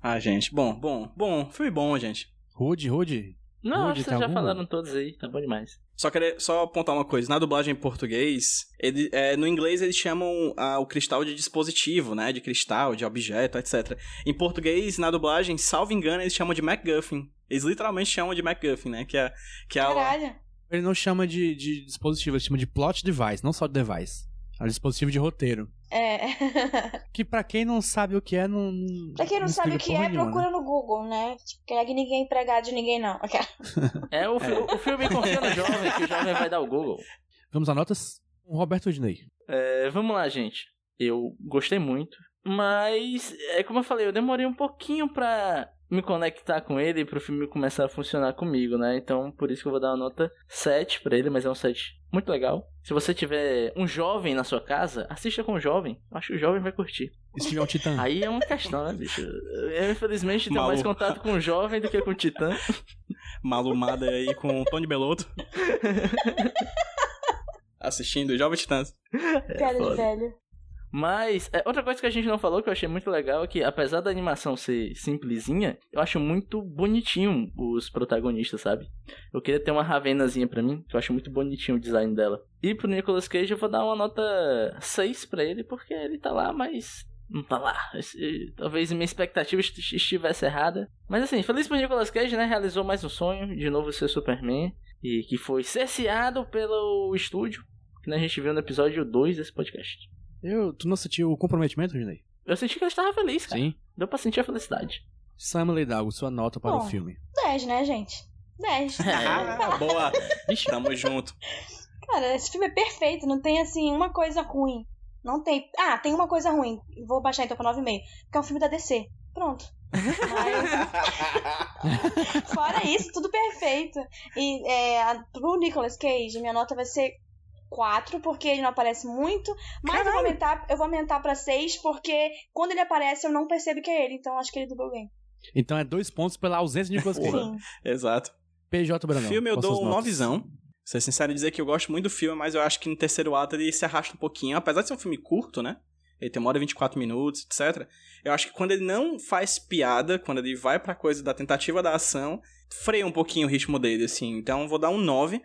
Ah, gente. Bom, bom, bom. Filme bom, gente. Rude, Rude. Não, Rude, vocês já alguma? falaram todos aí, tá bom demais. Só querer só apontar uma coisa, na dublagem em português, ele, é, no inglês eles chamam ah, o cristal de dispositivo, né? De cristal, de objeto, etc. Em português, na dublagem, salvo engano, eles chamam de MacGuffin. Eles literalmente chamam de MacGuffin, né? Que é, que é a, Caralho. Ele não chama de, de dispositivo, ele chama de plot device, não só de device. É um dispositivo de roteiro. É. Que pra quem não sabe o que é, não. pra quem não, sabe o que é, nenhuma, procura né? no Google, né? Tipo, que é que ninguém pregar de ninguém, não. É, o, fi- o filme confia no jovem, que o jovem vai dar o Google. Vamos a notas? O Roberto Dinei. É, vamos lá, gente. Eu gostei muito, mas é como eu falei, eu demorei um pouquinho pra me conectar com ele pro filme começar a funcionar comigo, né? Então, por isso que eu vou dar uma nota 7 pra ele, mas é um 7 muito legal. Se você tiver um jovem na sua casa, assista com um jovem. Eu Acho que o jovem vai curtir. E se tiver um titã? Aí é uma questão, né, bicho? Eu, infelizmente, tenho mais Maluco. contato com o jovem do que com o Titã. malumada aí com o Tony Belotto. Assistindo Jovem Titãs. Piada de foda. velho. Mas, é, outra coisa que a gente não falou que eu achei muito legal é que, apesar da animação ser simplesinha, eu acho muito bonitinho os protagonistas, sabe? Eu queria ter uma Ravenazinha pra mim, que eu acho muito bonitinho o design dela. E pro Nicolas Cage eu vou dar uma nota 6 pra ele, porque ele tá lá, mas não tá lá. Talvez minha expectativa est- estivesse errada. Mas assim, feliz pro Nicolas Cage, né? Realizou mais um sonho, de novo ser Superman. E que foi cerceado pelo estúdio, que a gente viu no episódio 2 desse podcast. Eu, tu não sentiu o comprometimento, Dinei? Eu senti que ele estava feliz, cara. Sim. Deu pra sentir a felicidade. Samuel Hidalgo, sua nota para Bom. o filme. 10, né, gente? 10. Ah, boa. Vixe. Tamo junto. Cara, esse filme é perfeito, não tem assim uma coisa ruim. Não tem. Ah, tem uma coisa ruim. Vou baixar então pra 9,5. Que é um filme da DC. Pronto. Mas, fora isso, tudo perfeito. E é, pro Nicolas Cage, minha nota vai ser 4, porque ele não aparece muito. Mas eu vou aumentar, eu vou aumentar pra 6, porque quando ele aparece eu não percebo que é ele. Então acho que ele dublou bem. Então é dois pontos pela ausência de Nicolas Cage. Exato. PJ Brandão. filme eu dou um notas? novizão. Ser sincero em dizer que eu gosto muito do filme, mas eu acho que no terceiro ato ele se arrasta um pouquinho. Apesar de ser um filme curto, né? Ele tem uma hora e 24 minutos, etc. Eu acho que quando ele não faz piada, quando ele vai pra coisa da tentativa da ação, freia um pouquinho o ritmo dele, assim. Então eu vou dar um 9.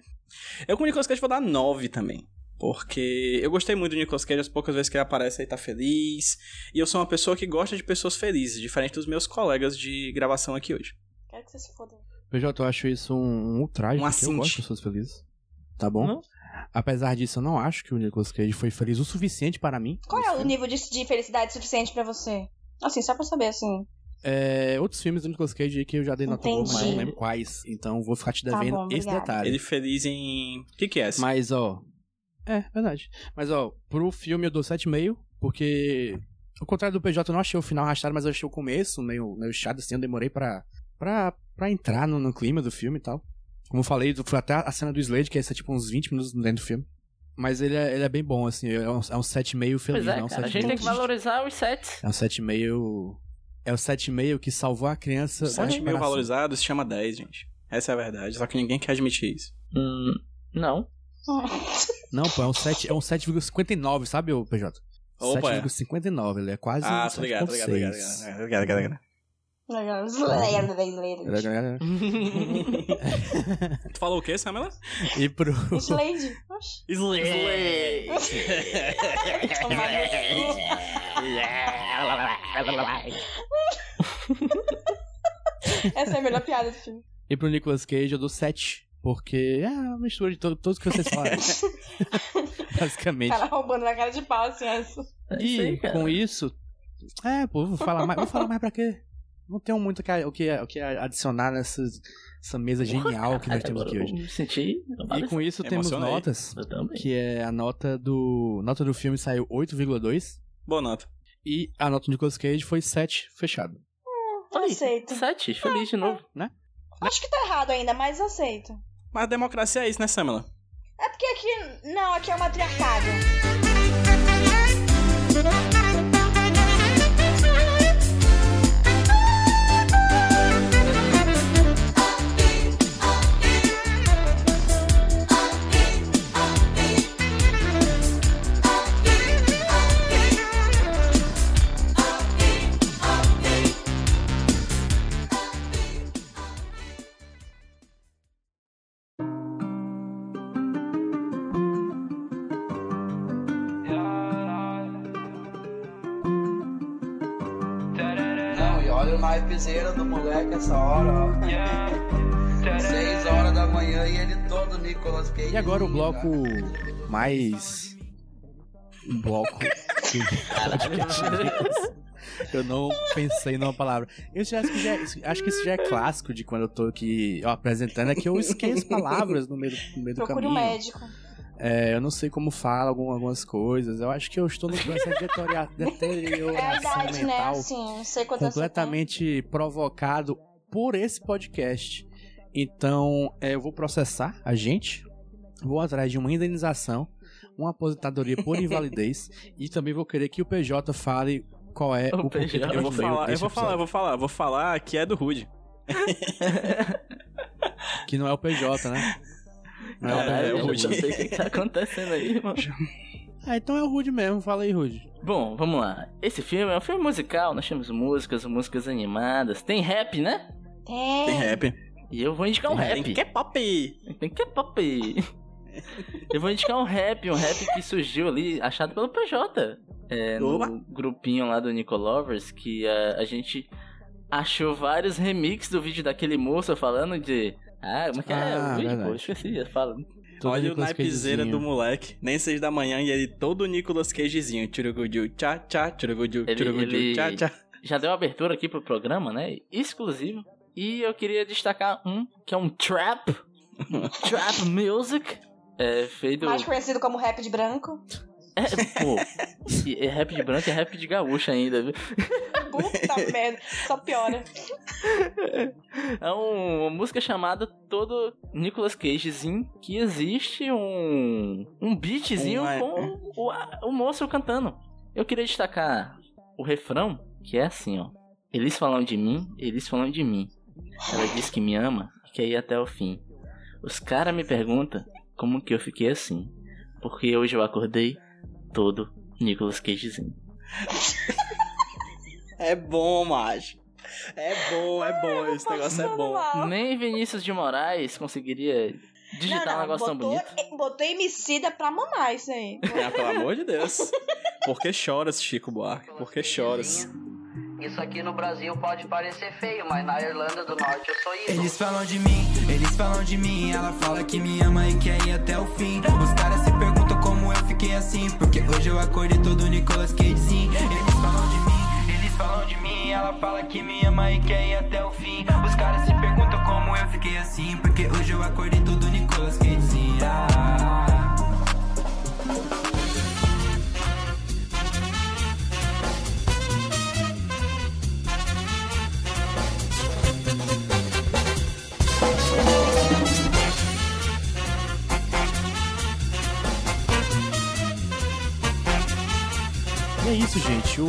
Eu com o Nicolas Cage vou dar 9 também. Porque eu gostei muito do Nicolas Cage, as poucas vezes que ele aparece ele tá feliz. E eu sou uma pessoa que gosta de pessoas felizes, diferente dos meus colegas de gravação aqui hoje. Quero que você se foda. PJ, eu acho isso um, um ultraje, Um porque eu gosto de pessoas felizes. Tá bom? Não? Apesar disso, eu não acho que o Nicolas Cage foi feliz o suficiente para mim. Qual é o filme. nível de, de felicidade suficiente pra você? Assim, só pra saber, assim. É, outros filmes do Nicolas Cage aí que eu já dei nota boa, mas não lembro quais. Então vou ficar te Tá devendo bom, esse obrigada. detalhe. Ele feliz em. O que, que é esse? Mas, ó. É, verdade. Mas, ó, pro filme eu dou 7,5, porque. Ao contrário do PJ, eu não achei o final arrastado, mas eu achei o começo meio, meio chato, assim. Eu demorei pra, pra, pra entrar no, no clima do filme e tal. Como eu falei, foi até a cena do Slade, que é tipo uns 20 minutos dentro do filme. Mas ele é, ele é bem bom, assim. É um, é um 7,5 feliz, Pois é, não é um cara, a 7,5 gente tem que valorizar os sets. É um 7,5. É o 7,5 que salvou a criança. da 7 mil recuperação. valorizados chama 10, gente. Essa é a verdade. Só que ninguém quer admitir isso. Hum, não. Não, pô, é um 7, é um 7,59, sabe, o PJ? Opa, é. 7,59, ele é quase Ah, um tô ligado, tô ligado, tô ligado, 7,6. tô ligado, tô ligado. Legal. Tu falou o quê, Samela? E pro. Slade. Oxi. Slay! Essa é a melhor piada do filme. E pro Nicolas Cage eu dou 7. Porque é uma mistura de to todos que vocês falaram. Basicamente. Cara roubando na cara de pau, assim, essa. É E com isso. É, pô, vou falar mais. Vou falar mais pra quê? Não tenho muito o que, o que, o que adicionar nessa essa mesa genial que nós temos aqui hoje. Me senti. E com isso temos notas. Eu também. Que é a nota do. Nota do filme saiu 8,2. Boa nota. E a nota do Nicolas Cage foi 7, fechado. Aceito. Sete, feliz de novo. Acho que tá errado ainda, mas aceito. Mas a democracia é isso, né, Samela? É porque aqui. Não, aqui é o matriarcado. E naipezeira do moleque essa hora, ó. Seis horas da manhã e ele todo Nicolas Cage. E agora o bloco mais. Um bloco. que- Eu não pensei numa palavra. Eu já acho, que já, acho que isso já é clássico de quando eu tô aqui ó, apresentando, é que eu esqueço palavras no meio do, no meio do Procure um caminho. médico. É, eu não sei como fala algum- algumas coisas. Eu acho que eu estou no processo de deterioria- É deterioração idade, né? mental Assim, não sei completamente provocado por esse podcast. Então, é, eu vou processar a gente, vou atrás de uma indenização, uma aposentadoria por invalidez e também vou querer que o PJ fale qual é O o, PJ. Eu vou falar, eu vou falar, eu vou falar, eu vou falar que é do Rude. Que não é o PJ, né? Não é Caralho, é o eu não sei o que, tá acontecendo aí, irmão. Ah, então é o Rude mesmo, fala aí, Rude. Bom, vamos lá. Esse filme é um filme musical, nós temos músicas, músicas animadas. Tem rap, né? Tem. Tem rap. E eu vou indicar um rap. Tem que é pop. Tem que é pop. Eu vou indicar um rap, um rap que surgiu ali, achado pelo PJ. É, no grupinho lá do Nico Lovers, que a, a gente achou vários remixes do vídeo daquele moço falando de. Ah, como é que é? Ah, o verdade. pô, esqueci, fala. Todo Olha o Nicolas naipezeira Cagezinho. do moleque. Nem seis da manhã e ele todo Nicolas Cagezinho. Tchurugudiu, tchá, tchá, tchurugudiu, tchurugudiu, tchá, tchá. Já deu abertura aqui pro programa, né? Exclusivo. E eu queria destacar um, que é um trap. trap music. É feito. Mais conhecido como rap de branco. É, pô. é rap de branco e é rap de gaúcho ainda, viu? Puta merda. Só piora. É um- uma música chamada Todo Nicolas Cagezinho, que existe um, um beatzinho Um, é. com o, o moço cantando. Eu queria destacar o refrão, que é assim, ó. Eles falam de mim, eles falam de mim. Ela diz que me ama e quer ir até o fim. Os caras me perguntam como que eu fiquei assim. Porque hoje eu acordei todo Nicolas Cagezinho. É bom, macho. É bom, é bom. Esse negócio é bom. Mal. Nem Vinícius de Moraes conseguiria digitar não, um não, negócio tão botou, bonito. botou emicida pra mamar isso aí. Ah, pelo amor de Deus. Por que choras, Chico Buarque? Por que choras? Isso aqui no Brasil pode parecer feio, mas na Irlanda do Norte eu sou ídolo. Eles falam de mim, eles falam de mim. Ela fala que me ama e quer ir até o fim. Os caras se perguntam como eu fiquei assim. Porque hoje eu acordei todo Nicolas Cagezinho. Falam de mim. Ela fala que me ama e quer ir até o fim. Os caras se perguntam como eu fiquei assim. Porque hoje eu acordei todo Nicolas E é isso, gente. O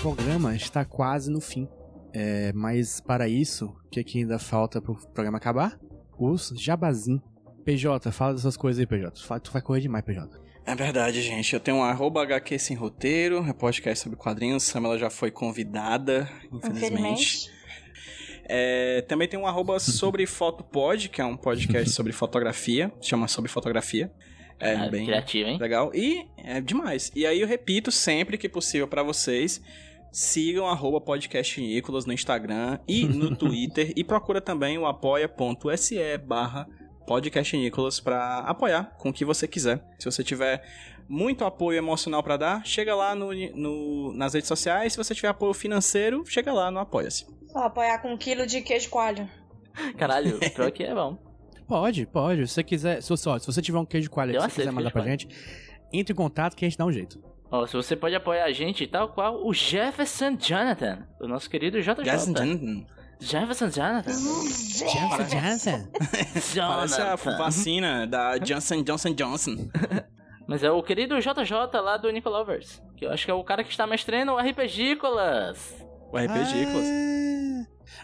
programa está quase no fim. É, mas para isso, o que, que ainda falta pro programa acabar? Os jabazim. PJ, fala dessas coisas aí, PJ. Fala- Tu vai correr demais, PJ. É verdade, gente. Eu tenho um arroba HQ sem roteiro, é podcast sobre quadrinhos. Samela já foi convidada, infelizmente. Infelizmente. É, também tem um arroba sobre fotopod, que é um podcast sobre fotografia. Chama sobre fotografia. É Ah, bem Criativo, hein? legal. E é demais. E aí eu repito sempre que possível pra vocês. Sigam arroba podcast Nicolas no Instagram e no Twitter. e procura também o apoia.se barra podcast Nicolas pra apoiar com o que você quiser. Se você tiver muito apoio emocional pra dar, chega lá no, no- nas redes sociais. Se você tiver apoio financeiro, chega lá no Apoia-se. Vou apoiar com um quilo de queijo coalho. Caralho, pior que é bom. Pode, pode. Se você quiser. Se, você- ó, se você tiver um queijo coalho que você quiser mandar pra gente, entre em contato que a gente dá um jeito. Ó, se você pode apoiar a gente, tal qual o Jefferson Jonathan, o nosso querido JJ. Jason Jonathan. Jefferson Jonathan. Jensen, Jensen. Parece a Jonathan. vacina da Johnson Johnson Johnson. Mas é o querido JJ lá do Nicolovers. Que eu acho que é o cara que está mestrando o RPGícolas. O RPG, Nicolas. Ah.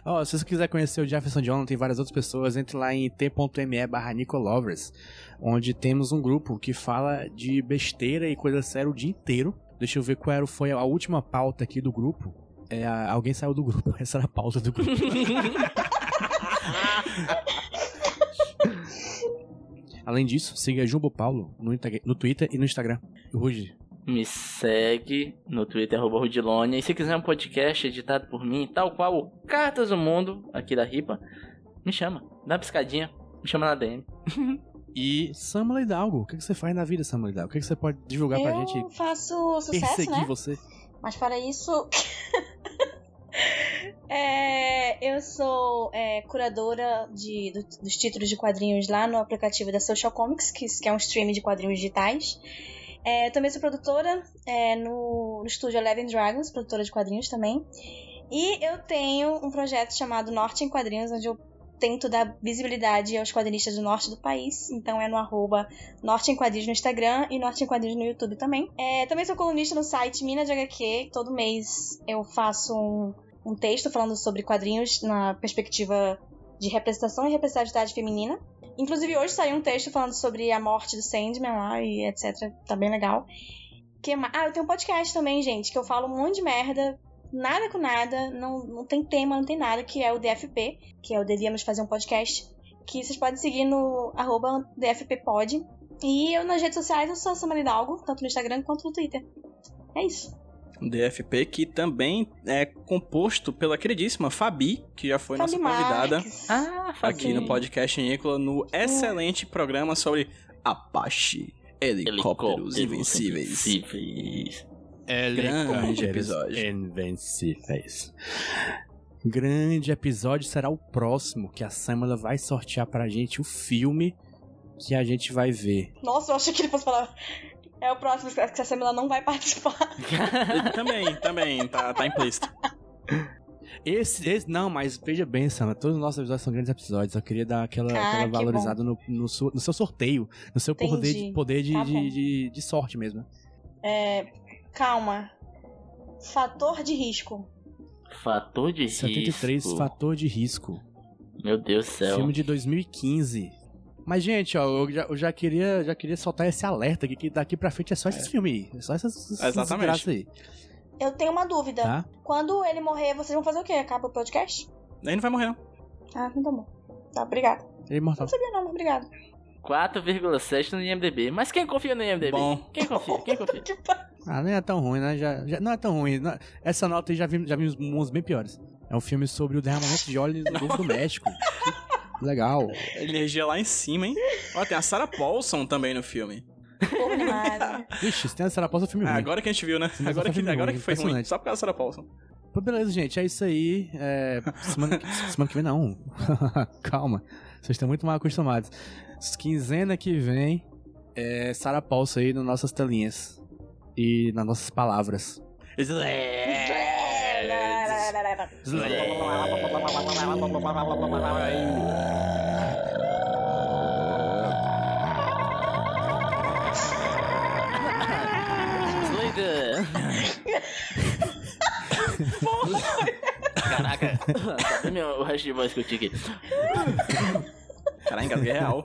Ó, se você quiser conhecer o Jefferson Jonathan e várias outras pessoas, entre lá em t.me barra Nicolovers, onde temos um grupo que fala de besteira e coisa séria o dia inteiro. Deixa eu ver qual era, foi a última pauta aqui do grupo. É, alguém saiu do grupo, essa era a pauta do grupo. Além disso, siga Jumbo Paulo no, no Twitter e no Instagram. Rude. Me segue no Twitter, arroba Rudilonia. E se quiser um podcast editado por mim, tal qual o Cartas do Mundo, aqui da Ripa, me chama. Dá uma piscadinha. Me chama na DM. E Samuel Hidalgo. O que, que você faz na vida, Samuel Hidalgo? O que, que você pode divulgar pra gente Eu faço sucesso, perseguir né? você? Mas para isso. é, eu sou é, curadora de, do- dos títulos de quadrinhos lá no aplicativo da Social Comics, que, que é um stream de quadrinhos digitais. É, também sou produtora é, no, no estúdio Eleven Dragons, produtora de quadrinhos também. E eu tenho um projeto chamado Norte em Quadrinhos, onde eu tento dar visibilidade aos quadrinistas do norte do país. Então é no arroba Norte em Quadrinhos no Instagram e Norte em Quadrinhos no YouTube também. É, também sou colunista no site Mina de HQ. Todo mês eu faço um, um texto falando sobre quadrinhos na perspectiva de representação e representatividade feminina. Inclusive hoje saiu um texto falando sobre a morte do Sandman lá e etc. Tá bem legal. Que Ah, eu tenho um podcast também, gente, que eu falo um monte de merda, nada com nada, não, não tem tema, não tem nada, que é o DFP, que é o Devíamos Fazer um Podcast, que vocês podem seguir no arroba DFPpod. E eu nas redes sociais eu sou a Samara Hidalgo, tanto no Instagram quanto no Twitter. É isso. DFP, que também é composto pela queridíssima Fabi, que já foi nossa Fabi convidada Marques. Ah, aqui no podcast Nicola, no excelente programa sobre Apache, helicópteros invencíveis. invencíveis. Grande episódio. Invencíveis. Grande episódio será o próximo que a Samela vai sortear pra gente o filme que a gente vai ver. Nossa, eu achei que ele fosse falar. É o próximo que a Samila não vai participar. Também, também, tá, tá implícito. Esse, esse não, mas veja bem, Samela, todos os nossos episódios são grandes episódios. Eu queria dar aquela, Ah, aquela que valorizada no, no, su- no seu sorteio, no seu Entendi. poder, de, poder de, Tá de, de, de sorte mesmo. É. Calma. Fator de risco. Fator de 73, risco. Fator de Risco. Meu Deus do céu. Filme de 2015. Mas, gente, ó, eu já, eu já queria, já queria soltar esse alerta aqui, que daqui pra frente é só esses filmes aí. É só essas, essas Exatamente. aí, Eu tenho uma dúvida. tá? Quando ele morrer, vocês vão fazer o quê? Acaba o podcast? Ele não vai morrer, não. Ah, então tá bom. Tá, obrigada. Ele é imortal. Não sabia não, mas obrigada. 4,7 no IMDB. Mas quem confia no IMDB? Bom. Quem confia? Quem confia? Ah, não é tão ruim, né? Já, já- não é tão ruim. Não- essa nota aí já vimos, já vimos uns bem piores. É um filme sobre o derramamento de óleo no Golfo do México. Legal. Energia lá em cima, hein? Ó, tem a Sarah Paulson também no filme. Porra. Vixe, se tem a Sarah Paulson, é filme Ah, ruim. agora que a gente viu, né? mas Agora que, agora ruim, que foi ruim. Só por causa da Sarah Paulson. Pô, beleza, gente. É isso aí. É, semana, que- semana que vem não. Calma. Vocês estão muito mal acostumados. Quinzena que vem é Sarah Paulson aí nas nossas telinhas. E nas nossas palavras. Caraca, cadê meu, o resto de voz que eu tinha aqui? Caralho, engasguei real.